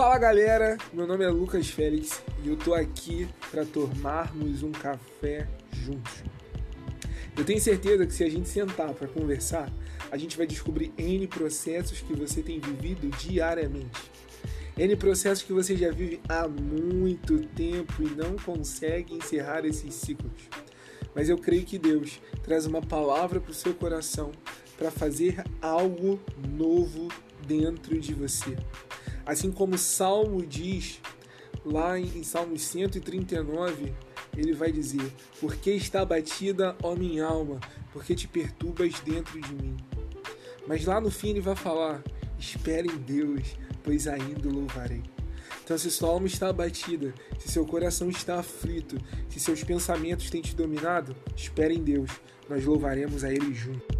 Fala galera, meu nome é Lucas Félix e eu tô aqui para tomarmos um café juntos. Eu tenho certeza que se a gente sentar para conversar, a gente vai descobrir N processos que você tem vivido diariamente. N processos que você já vive há muito tempo e não consegue encerrar esses ciclos. Mas eu creio que Deus traz uma palavra para o seu coração para fazer algo novo dentro de você. Assim como Salmo diz, lá em Salmos 139, ele vai dizer: Porque está batida, ó minha alma, porque te perturbas dentro de mim. Mas lá no fim ele vai falar: Espere em Deus, pois ainda louvarei. Então, se sua alma está abatida, se seu coração está aflito, se seus pensamentos têm te dominado, espere em Deus, nós louvaremos a Ele juntos.